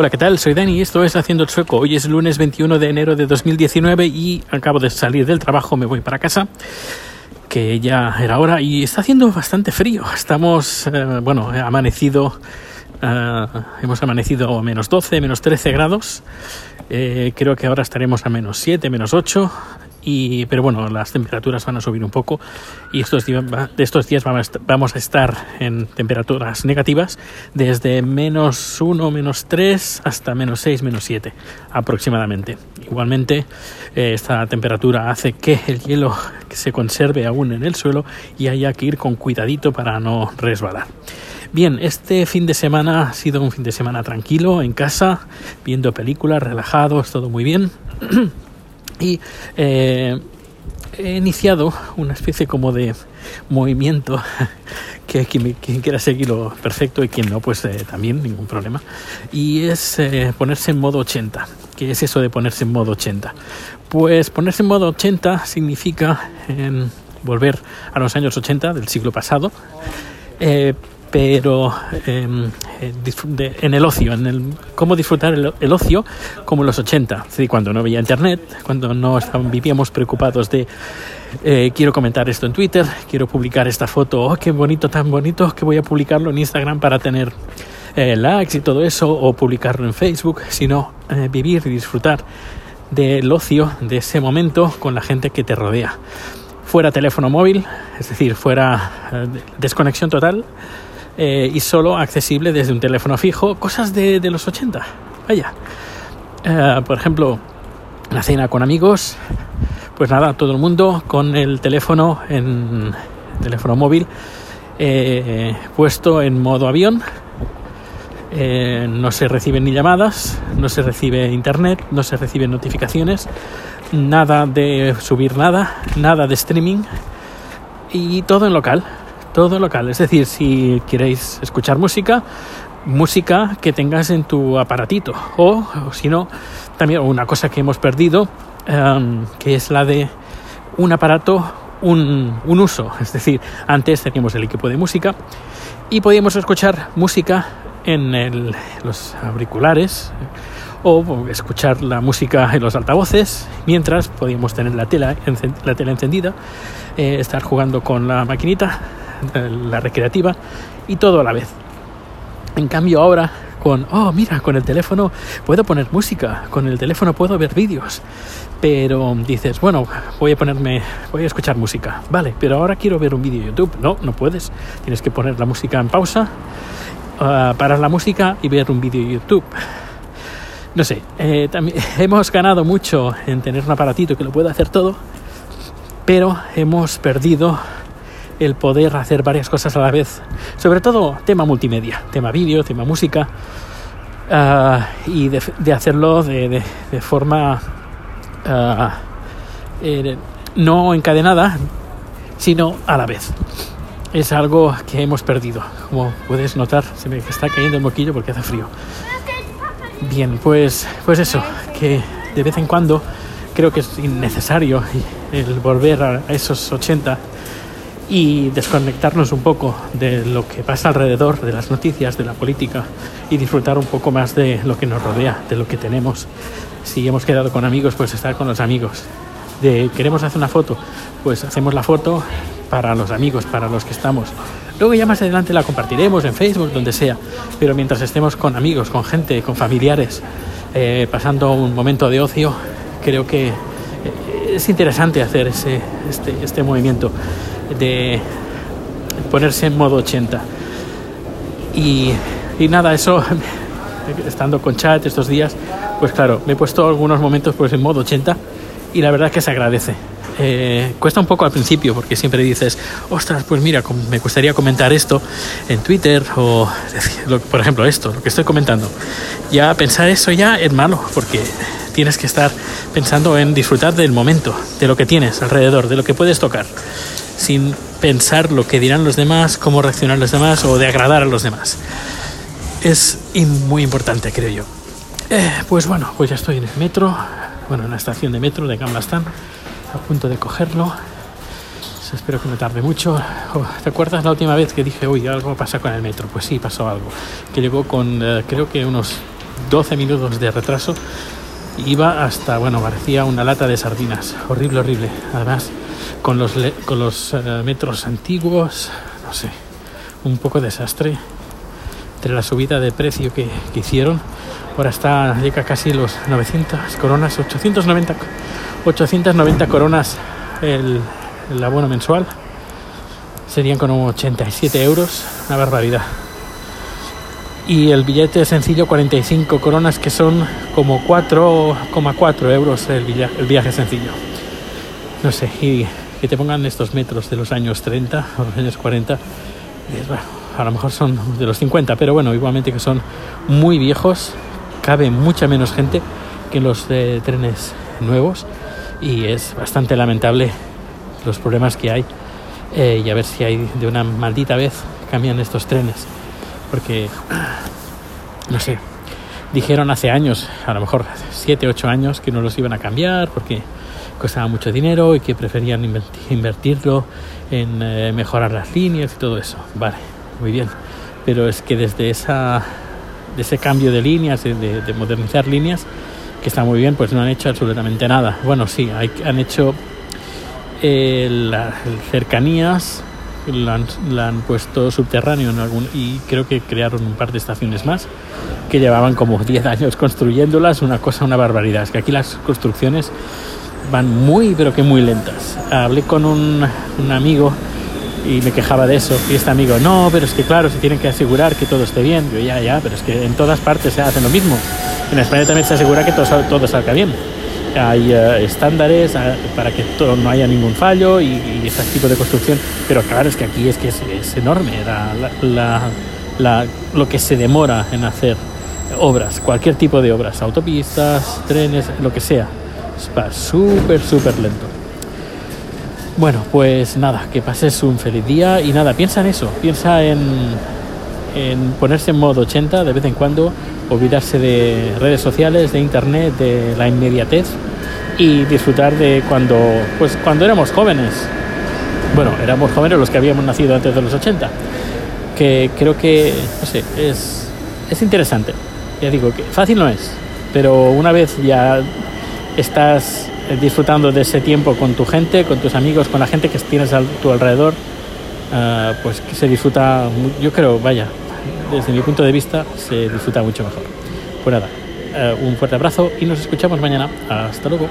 Hola, ¿qué tal? Soy Dani y esto es Haciendo el Sueco. Hoy es lunes 21 de enero de 2019 y acabo de salir del trabajo, me voy para casa, que ya era hora y está haciendo bastante frío. Estamos, eh, bueno, amanecido, eh, hemos amanecido a menos 12, menos 13 grados. Eh, creo que ahora estaremos a menos 7, menos 8 y, pero bueno, las temperaturas van a subir un poco y estos de estos días vamos a estar en temperaturas negativas desde menos 1, menos 3 hasta menos 6, menos 7 aproximadamente. Igualmente, eh, esta temperatura hace que el hielo se conserve aún en el suelo y haya que ir con cuidadito para no resbalar. Bien, este fin de semana ha sido un fin de semana tranquilo en casa, viendo películas, relajados, todo muy bien. y eh, he iniciado una especie como de movimiento que quien, quiera seguirlo perfecto y quien no pues eh, también ningún problema. Y es eh, ponerse en modo 80 ¿qué es eso de ponerse en modo 80? pues ponerse en modo 80 significa volver a los años 80 del siglo pasado pero em, eh, en el ocio, en el cómo disfrutar el, ocio como en los 80, cuando no había internet, cuando no vivíamos preocupados de eh, quiero comentar esto en Twitter, quiero publicar esta foto, oh, qué bonito, tan bonito, que voy a publicarlo en Instagram para tener eh, likes y todo eso, o publicarlo en Facebook, sino vivir y disfrutar del ocio, de ese momento con la gente que te rodea. Fuera teléfono móvil, es decir, fuera desconexión total, eh, y solo accesible desde un teléfono fijo, cosas de, los 80. Vaya. Eh, por ejemplo, la cena con amigos, pues nada, todo el mundo con el teléfono en teléfono móvil eh, puesto en modo avión. no se reciben ni llamadas, no se recibe internet, no se reciben notificaciones, nada de subir nada, nada de streaming y todo en local todo local. Es decir, si queréis escuchar música, música que tengas en tu aparatito. O, si no, también una cosa que hemos perdido, em, que es la de un aparato, un, uso. Es decir, antes teníamos el equipo de música y podíamos escuchar música en los auriculares o escuchar la música en los altavoces mientras podíamos tener la tela, la tela encendida, eh, estar jugando con la maquinita la recreativa y todo a la vez. En cambio ahora con, oh mira, con el teléfono puedo poner música, con el teléfono puedo ver vídeos, pero dices, bueno, voy a ponerme, voy a escuchar música, vale, pero ahora quiero ver un vídeo de YouTube, no, no puedes, tienes que poner la música en pausa, uh, parar la música y ver un vídeo de YouTube. No sé, eh, también hemos ganado mucho en tener un aparatito que lo pueda hacer todo, pero hemos perdido el poder hacer varias cosas a la vez, sobre todo tema multimedia, tema vídeo, tema música, ah, y de, hacerlo de, forma ah, eh, no encadenada, sino a la vez. Es algo que hemos perdido. Como puedes notar, se me está cayendo el moquillo porque hace frío. Bien, pues, pues eso, que de vez en cuando creo que es innecesario el volver a esos 80 y desconectarnos un poco de lo que pasa alrededor, de las noticias, de la política y disfrutar un poco más de lo que nos rodea, de lo que tenemos. Si hemos quedado con amigos, pues estar con los amigos. De queremos hacer una foto, pues hacemos la foto para los amigos, para los que estamos. Luego ya más adelante la compartiremos en Facebook, donde sea, pero mientras estemos con amigos, con gente, con familiares, eh, pasando un momento de ocio, creo que eh, es interesante hacer ese, este, este movimiento de ponerse en modo 80. Y, y nada, eso, estando con chat estos días, pues claro, me he puesto algunos momentos pues en modo 80 y la verdad es que se agradece. Eh, cuesta un poco al principio porque siempre dices, ostras, pues mira, me gustaría comentar esto en Twitter o, por ejemplo, esto, lo que estoy comentando. Ya pensar eso ya es malo porque tienes que estar pensando en disfrutar del momento, de lo que tienes alrededor, de lo que puedes tocar sin pensar lo que dirán los demás, cómo reaccionar los demás o de agradar a los demás. Es muy importante, creo yo. Eh, pues bueno, pues ya estoy en el metro, bueno, en la estación de metro de Gamblastan, a punto de cogerlo. Espero que no tarde mucho. Oh, ¿Te acuerdas la última vez que dije, uy, algo pasa con el metro? Pues sí, pasó algo. Que llegó con, eh, creo que unos 12 minutos de retraso. Iba hasta, bueno, parecía una lata de sardinas. Horrible, horrible. Además, con los, con los eh, metros antiguos, no sé, un poco desastre. Entre la subida de precio que, que hicieron, ahora está, llega casi los 900 coronas, 890, 890 coronas el, el abono mensual. Serían como 87 euros, una barbaridad y el billete sencillo 45 coronas que son como 4,4 euros el, viaje sencillo. No sé, y que te pongan estos metros de los años 30 o los años 40, bueno, a lo mejor son de los 50, pero bueno, igualmente que son muy viejos, cabe mucha menos gente que los trenes nuevos y es bastante lamentable los problemas que hay eh, y a ver si hay de una maldita vez cambian estos trenes porque, no sé, dijeron hace años, a lo mejor 7, 8 años, que no los iban a cambiar porque costaba mucho dinero y que preferían invertirlo en eh, mejorar las líneas y todo eso. Vale, muy bien. Pero es que desde esa, de ese cambio de líneas, de, de modernizar líneas, que está muy bien, pues no han hecho absolutamente nada. Bueno, sí, hay, han hecho eh, las cercanías la han, puesto subterráneo en algún, y creo que crearon un par de estaciones más que llevaban como 10 años construyéndolas, una cosa, una barbaridad. Es que aquí las construcciones van muy, pero que muy lentas. Hablé con un, un amigo y me quejaba de eso. Y este amigo, no, pero es que claro, se tienen que asegurar que todo esté bien. Yo, ya, ya, pero es que en todas partes se hace lo mismo. En España también se asegura que todo, todo salga bien hay eh, estándares eh, para que todo, no haya ningún fallo y, ese tipo de construcción. Pero claro, es que aquí es que es, enorme lo que se demora en hacer obras, cualquier tipo de obras, autopistas, trenes, lo que sea. Va súper, súper lento. Bueno, pues nada, que pases un feliz día y nada, piensa en eso, piensa en, en ponerse en modo 80 de vez en cuando olvidarse de redes sociales, de internet, de la inmediatez y disfrutar de cuando, pues cuando éramos jóvenes. Bueno, éramos jóvenes los que habíamos nacido antes de los 80. Que creo que, no sé, es, es interesante. Ya digo que fácil no es, pero una vez ya estás disfrutando de ese tiempo con tu gente, con tus amigos, con la gente que tienes a tu alrededor, uh, pues se disfruta, yo creo, vaya, desde mi punto de vista, se disfruta mucho mejor. Pues nada, uh, un fuerte abrazo y nos escuchamos mañana. Hasta luego.